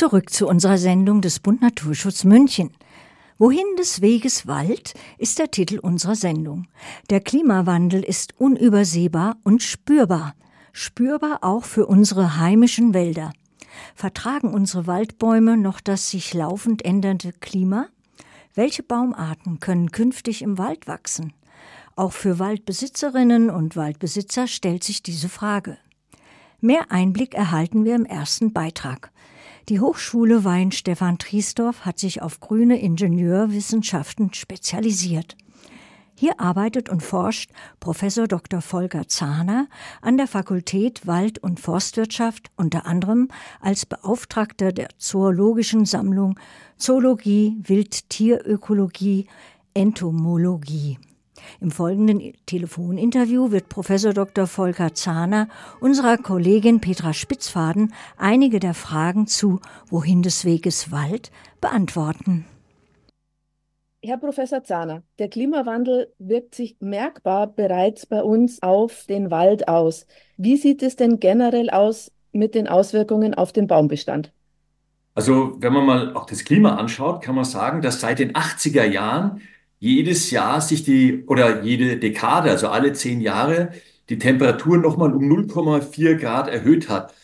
Zurück zu unserer Sendung des Bund Naturschutz München. Wohin des Weges Wald ist der Titel unserer Sendung. Der Klimawandel ist unübersehbar und spürbar. Spürbar auch für unsere heimischen Wälder. Vertragen unsere Waldbäume noch das sich laufend ändernde Klima? Welche Baumarten können künftig im Wald wachsen? Auch für Waldbesitzerinnen und Waldbesitzer stellt sich diese Frage. Mehr Einblick erhalten wir im ersten Beitrag. Die Hochschule Wein-Stefan Triesdorf hat sich auf grüne Ingenieurwissenschaften spezialisiert. Hier arbeitet und forscht Professor Dr. Volker Zahner an der Fakultät Wald- und Forstwirtschaft unter anderem als Beauftragter der Zoologischen Sammlung Zoologie, Wildtierökologie, Entomologie. Im folgenden Telefoninterview wird Professor Dr. Volker Zahner unserer Kollegin Petra Spitzfaden einige der Fragen zu Wohin des Weges Wald beantworten. Herr Professor Zahner, der Klimawandel wirkt sich merkbar bereits bei uns auf den Wald aus. Wie sieht es denn generell aus mit den Auswirkungen auf den Baumbestand? Also, wenn man mal auch das Klima anschaut, kann man sagen, dass seit den 80er Jahren jedes Jahr sich die oder jede Dekade, also alle zehn Jahre, die Temperatur nochmal um 0,4 Grad erhöht hat.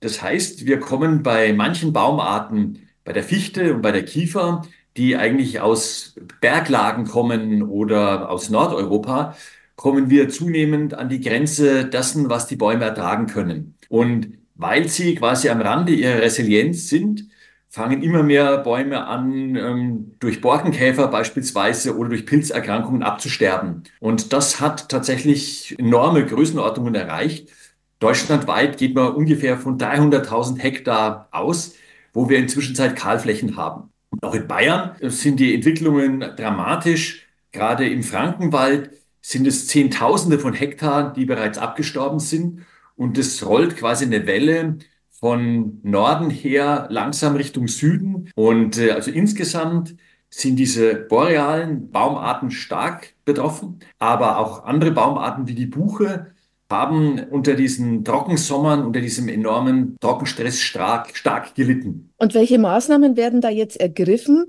Das heißt, wir kommen bei manchen Baumarten, bei der Fichte und bei der Kiefer, die eigentlich aus Berglagen kommen oder aus Nordeuropa, kommen wir zunehmend an die Grenze dessen, was die Bäume ertragen können. Und weil sie quasi am Rande ihrer Resilienz sind, fangen immer mehr Bäume an, ähm, durch Borkenkäfer beispielsweise oder durch Pilzerkrankungen abzusterben. Und das hat tatsächlich enorme Größenordnungen erreicht. Deutschlandweit geht man ungefähr von 300.000 Hektar aus, wo wir inzwischen Kahlflächen haben. Und auch in Bayern sind die Entwicklungen dramatisch. Gerade im Frankenwald sind es Zehntausende von Hektar, die bereits abgestorben sind. Und es rollt quasi eine Welle von Norden her langsam Richtung Süden. Und äh, also insgesamt sind diese borealen Baumarten stark betroffen, aber auch andere Baumarten wie die Buche haben unter diesen Trockensommern, unter diesem enormen Trockenstress stark, stark gelitten. Und welche Maßnahmen werden da jetzt ergriffen?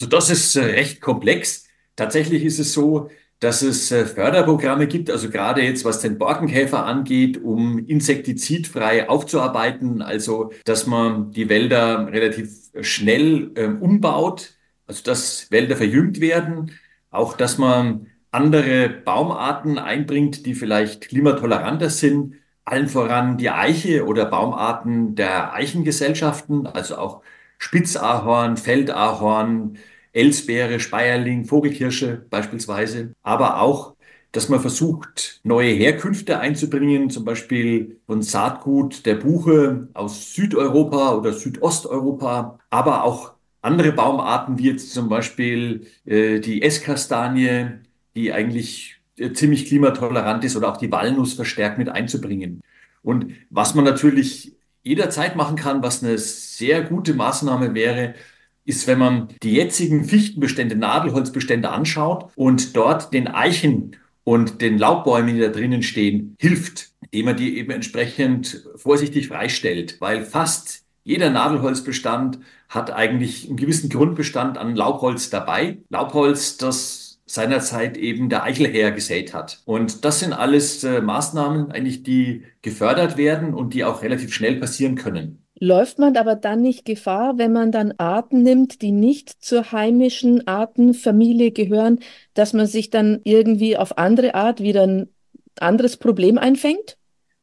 Also das ist äh, recht komplex. Tatsächlich ist es so, dass es äh, Förderprogramme gibt, also gerade jetzt was den Borkenkäfer angeht, um insektizidfrei aufzuarbeiten, also dass man die Wälder relativ schnell äh, umbaut, also dass Wälder verjüngt werden, auch dass man andere Baumarten einbringt, die vielleicht klimatoleranter sind, allen voran die Eiche oder Baumarten der Eichengesellschaften, also auch Spitzahorn, Feldahorn, Elsbeere, Speierling, Vogelkirsche beispielsweise, aber auch dass man versucht, neue Herkünfte einzubringen, zum Beispiel von Saatgut der Buche aus Südeuropa oder Südosteuropa, aber auch andere Baumarten wie jetzt zum Beispiel äh, die Esskastanie, die eigentlich äh, ziemlich klimatolerant ist oder auch die Walnuss verstärkt mit einzubringen. Und was man natürlich jederzeit machen kann, was eine sehr gute Maßnahme wäre, ist, wenn man die jetzigen Fichtenbestände, Nadelholzbestände anschaut und dort den Eichen und den Laubbäumen, die da drinnen stehen, hilft, indem man die eben entsprechend vorsichtig freistellt, weil fast jeder Nadelholzbestand hat eigentlich einen gewissen Grundbestand an Laubholz dabei. Laubholz, das seinerzeit eben der Eichelherr gesät hat. Und das sind alles äh, Maßnahmen eigentlich, die gefördert werden und die auch relativ schnell passieren können. Läuft man aber dann nicht Gefahr, wenn man dann Arten nimmt, die nicht zur heimischen Artenfamilie gehören, dass man sich dann irgendwie auf andere Art wieder ein anderes Problem einfängt?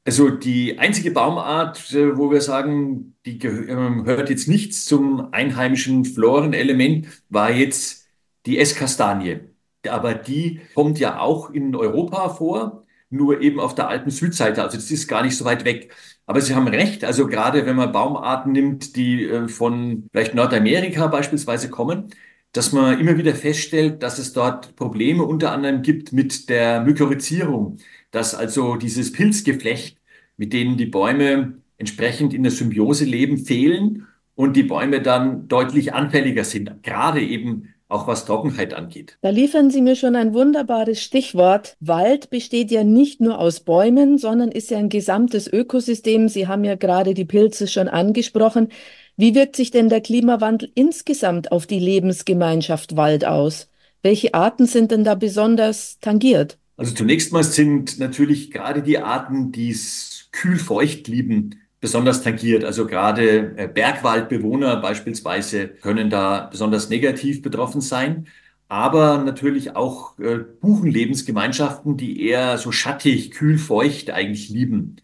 Also die einzige Baumart, äh, wo wir sagen, die ähm, gehört jetzt nichts zum einheimischen Florenelement, war jetzt die Esskastanie. Aber die kommt ja auch in Europa vor, nur eben auf der alten Südseite. Also das ist gar nicht so weit weg. Aber Sie haben recht, also gerade wenn man Baumarten nimmt, die äh, von vielleicht Nordamerika beispielsweise kommen, dass man immer wieder feststellt, dass es dort Probleme unter anderem gibt mit der Mykorrhizierung, dass also dieses Pilzgeflecht, mit denen die Bäume entsprechend in der Symbiose leben, fehlen und die Bäume dann deutlich anfälliger sind, gerade eben auch was Trockenheit angeht. Da liefern Sie mir schon ein wunderbares Stichwort. Wald besteht ja nicht nur aus Bäumen, sondern ist ja ein gesamtes Ökosystem. Sie haben ja gerade die Pilze schon angesprochen. Wie wirkt sich denn der Klimawandel insgesamt auf die Lebensgemeinschaft Wald aus? Welche Arten sind denn da besonders tangiert? Also zunächst mal sind natürlich gerade die Arten, die es kühl-feucht lieben, besonders tangiert. Also gerade äh, Bergwaldbewohner beispielsweise können da besonders negativ betroffen sein. Aber natürlich auch äh, Buchenlebensgemeinschaften, die eher so schattig, kühl, feucht eigentlich lieben.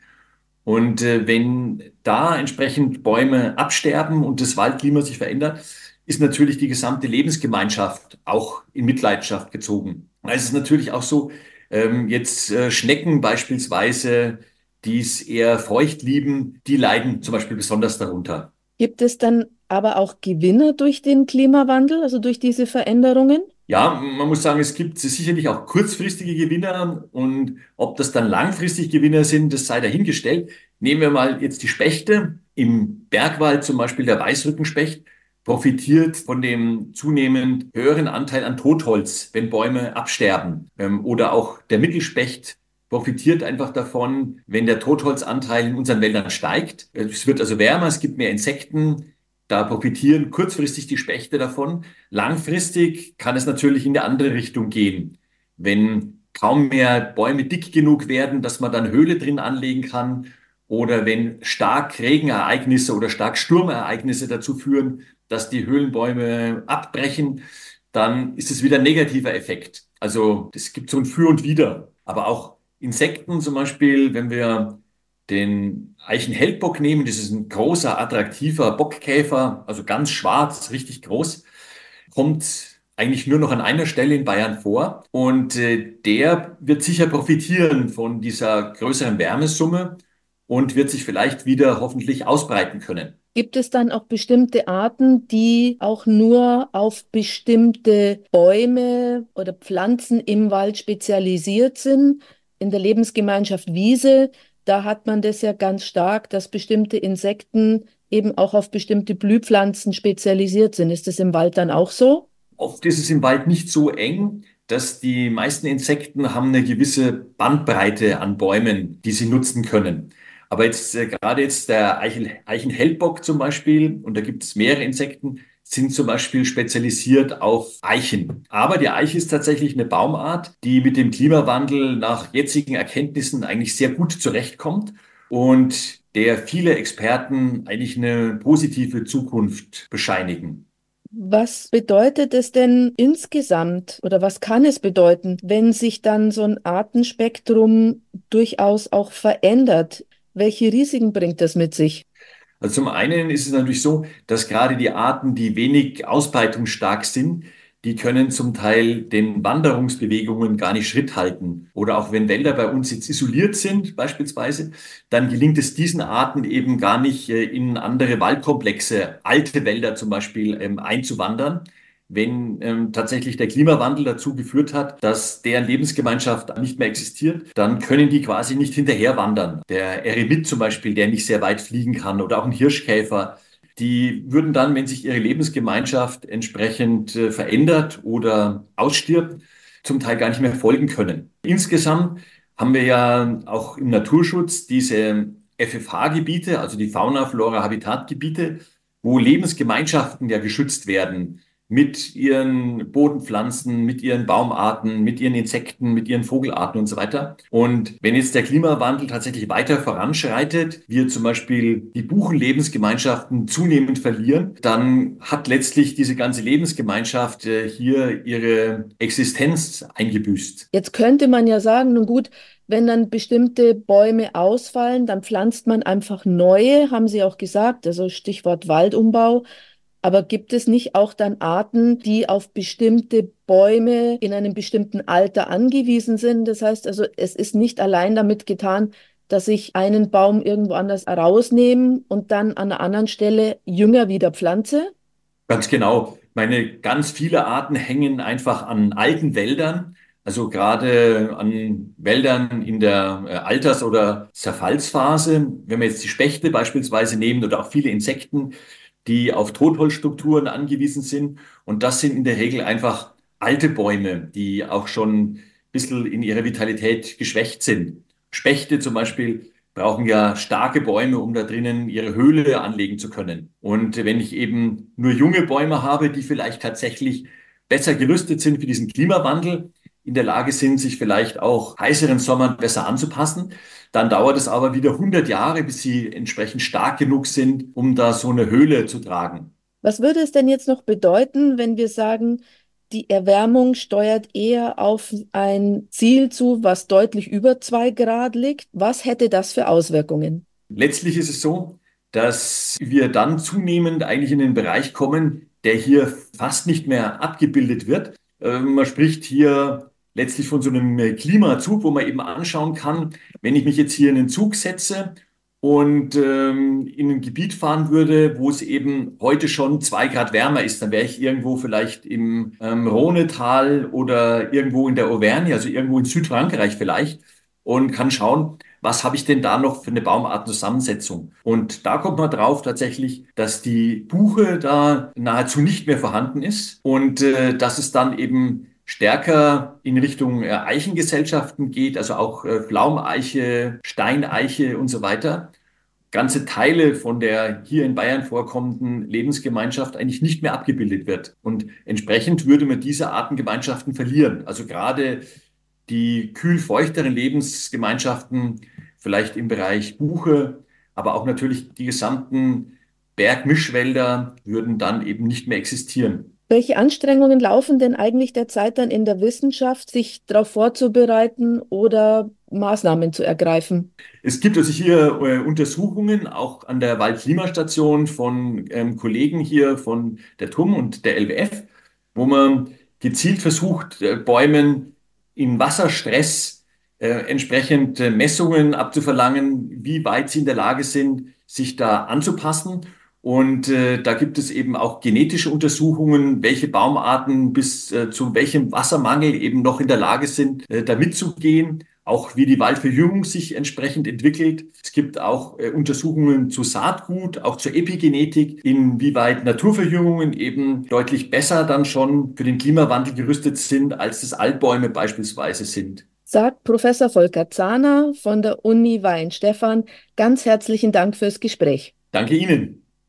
Und äh, wenn da entsprechend Bäume absterben und das Waldklima sich verändert, ist natürlich die gesamte Lebensgemeinschaft auch in Mitleidenschaft gezogen. Es ist natürlich auch so, ähm, jetzt äh, Schnecken beispielsweise, die es eher feucht lieben, die leiden zum Beispiel besonders darunter. Gibt es dann aber auch Gewinner durch den Klimawandel, also durch diese Veränderungen? Ja, man muss sagen, es gibt sicherlich auch kurzfristige Gewinner und ob das dann langfristig Gewinner sind, das sei dahingestellt. Nehmen wir mal jetzt die Spechte. Im Bergwald zum Beispiel der Weißrückenspecht profitiert von dem zunehmend höheren Anteil an Totholz, wenn Bäume absterben. Ähm, oder auch der Mittelspecht profitiert einfach davon, wenn der Totholzanteil in unseren Wäldern steigt. Es wird also wärmer, es gibt mehr Insekten, da profitieren kurzfristig die Spechte davon. Langfristig kann es natürlich in die andere Richtung gehen. Wenn kaum mehr Bäume dick genug werden, dass man dann Höhle drin anlegen kann oder wenn stark Regenereignisse oder stark Sturmereignisse dazu führen, dass die Höhlenbäume abbrechen, dann ist es wieder ein negativer Effekt. Also es gibt so ein Für und Wider. Aber auch Insekten zum Beispiel, wenn wir den Eichenheldbock nehmen, das ist ein großer, attraktiver Bockkäfer, also ganz schwarz, richtig groß, kommt eigentlich nur noch an einer Stelle in Bayern vor. Und äh, der wird sicher profitieren von dieser größeren Wärmesumme und wird sich vielleicht wieder hoffentlich ausbreiten können. Gibt es dann auch bestimmte Arten, die auch nur auf bestimmte Bäume oder Pflanzen im Wald spezialisiert sind? In der Lebensgemeinschaft Wiese da hat man das ja ganz stark, dass bestimmte Insekten eben auch auf bestimmte Blühpflanzen spezialisiert sind. Ist das im Wald dann auch so? Oft ist es im Wald nicht so eng, dass die meisten Insekten haben eine gewisse Bandbreite an Bäumen, die sie nutzen können. Aber jetzt äh, gerade jetzt der Eichen, Eichenhellbock zum Beispiel, und da gibt es mehrere Insekten, sind zum Beispiel spezialisiert auf Eichen. Aber die Eiche ist tatsächlich eine Baumart, die mit dem Klimawandel nach jetzigen Erkenntnissen eigentlich sehr gut zurechtkommt und der viele Experten eigentlich eine positive Zukunft bescheinigen. Was bedeutet es denn insgesamt oder was kann es bedeuten, wenn sich dann so ein Artenspektrum durchaus auch verändert? Welche Risiken bringt das mit sich? Also zum einen ist es natürlich so, dass gerade die Arten, die wenig ausbreitungsstark sind, die können zum Teil den Wanderungsbewegungen gar nicht Schritt halten. Oder auch wenn Wälder bei uns jetzt isoliert sind, beispielsweise, dann gelingt es diesen Arten eben gar nicht äh, in andere Waldkomplexe, alte Wälder zum Beispiel, ähm, einzuwandern wenn ähm, tatsächlich der Klimawandel dazu geführt hat, dass deren Lebensgemeinschaft nicht mehr existiert, dann können die quasi nicht hinterher wandern. Der Eremit zum Beispiel, der nicht sehr weit fliegen kann oder auch ein Hirschkäfer, die würden dann, wenn sich ihre Lebensgemeinschaft entsprechend äh, verändert oder ausstirbt, zum Teil gar nicht mehr folgen können. Insgesamt haben wir ja auch im Naturschutz diese FFH-Gebiete, also die Fauna-Flora-Habitat-Gebiete, wo Lebensgemeinschaften ja geschützt werden mit ihren Bodenpflanzen, mit ihren Baumarten, mit ihren Insekten, mit ihren Vogelarten und so weiter. Und wenn jetzt der Klimawandel tatsächlich weiter voranschreitet, wir zum Beispiel die Buchenlebensgemeinschaften zunehmend verlieren, dann hat letztlich diese ganze Lebensgemeinschaft äh, hier ihre Existenz eingebüßt. Jetzt könnte man ja sagen, nun gut, wenn dann bestimmte Bäume ausfallen, dann pflanzt man einfach neue, haben Sie auch gesagt, also Stichwort Waldumbau. Aber gibt es nicht auch dann Arten, die auf bestimmte Bäume in einem bestimmten Alter angewiesen sind? Das heißt also, es ist nicht allein damit getan, dass ich einen Baum irgendwo anders rausnehme und dann an einer anderen Stelle jünger wieder pflanze? Ganz genau. Meine ganz viele Arten hängen einfach an alten Wäldern. Also gerade an Wäldern in der äh, Alters- oder Zerfallsphase. Wenn wir jetzt die Spechte beispielsweise nehmen oder auch viele Insekten, die auf Totholzstrukturen angewiesen sind. Und das sind in der Regel einfach alte Bäume, die auch schon ein bisschen in ihrer Vitalität geschwächt sind. Spechte zum Beispiel brauchen ja starke Bäume, um da drinnen ihre Höhle anlegen zu können. Und wenn ich eben nur junge Bäume habe, die vielleicht tatsächlich besser gerüstet sind für diesen Klimawandel, in der Lage sind, sich vielleicht auch heißeren Sommern besser anzupassen, dann dauert es aber wieder 100 Jahre, bis sie entsprechend stark genug sind, um da so eine Höhle zu tragen. Was würde es denn jetzt noch bedeuten, wenn wir sagen, die Erwärmung steuert eher auf ein Ziel zu, was deutlich über zwei Grad liegt. Was hätte das für Auswirkungen? Letztlich ist es so, dass wir dann zunehmend eigentlich in den Bereich kommen, der hier fast nicht mehr abgebildet wird. Ähm, man spricht hier letztlich von so einem Klimazug, wo man eben anschauen kann, wenn ich mich jetzt hier in den Zug setze und ähm, in ein Gebiet fahren würde, wo es eben heute schon zwei Grad wärmer ist, dann wäre ich irgendwo vielleicht im ähm, Rhonetal oder irgendwo in der Auvergne, also irgendwo in Südfrankreich vielleicht und kann schauen, was habe ich denn da noch für eine Baumartenzusammensetzung? Und da kommt man drauf tatsächlich, dass die Buche da nahezu nicht mehr vorhanden ist und äh, dass es dann eben stärker in Richtung äh, Eichengesellschaften geht, also auch äh, Pflaumeiche, Steineiche und so weiter. Ganze Teile von der hier in Bayern vorkommenden Lebensgemeinschaft eigentlich nicht mehr abgebildet wird. Und entsprechend würde man diese Artengemeinschaften verlieren. Also gerade die kühl-feuchteren Lebensgemeinschaften, vielleicht im Bereich Buche, aber auch natürlich die gesamten Bergmischwälder würden dann eben nicht mehr existieren. Welche Anstrengungen laufen denn eigentlich derzeit dann in der Wissenschaft, sich darauf vorzubereiten oder Maßnahmen zu ergreifen? Es gibt also hier äh, Untersuchungen auch an der Waldklimastation von ähm, Kollegen hier von der TUM und der LWF, wo man gezielt versucht, äh, Bäumen in Wasserstress äh, entsprechend äh, Messungen abzuverlangen, wie weit sie in der Lage sind, sich da anzupassen und äh, da gibt es eben auch genetische Untersuchungen, welche Baumarten bis äh, zu welchem Wassermangel eben noch in der Lage sind, äh, da mitzugehen. Auch wie die Waldverjüngung sich entsprechend entwickelt. Es gibt auch äh, Untersuchungen zu Saatgut, auch zur Epigenetik, inwieweit Naturverjüngungen eben deutlich besser dann schon für den Klimawandel gerüstet sind, als das Altbäume beispielsweise sind. Sagt Professor Volker Zahner von der Uni Weinstefan. Ganz herzlichen Dank fürs Gespräch. Danke Ihnen.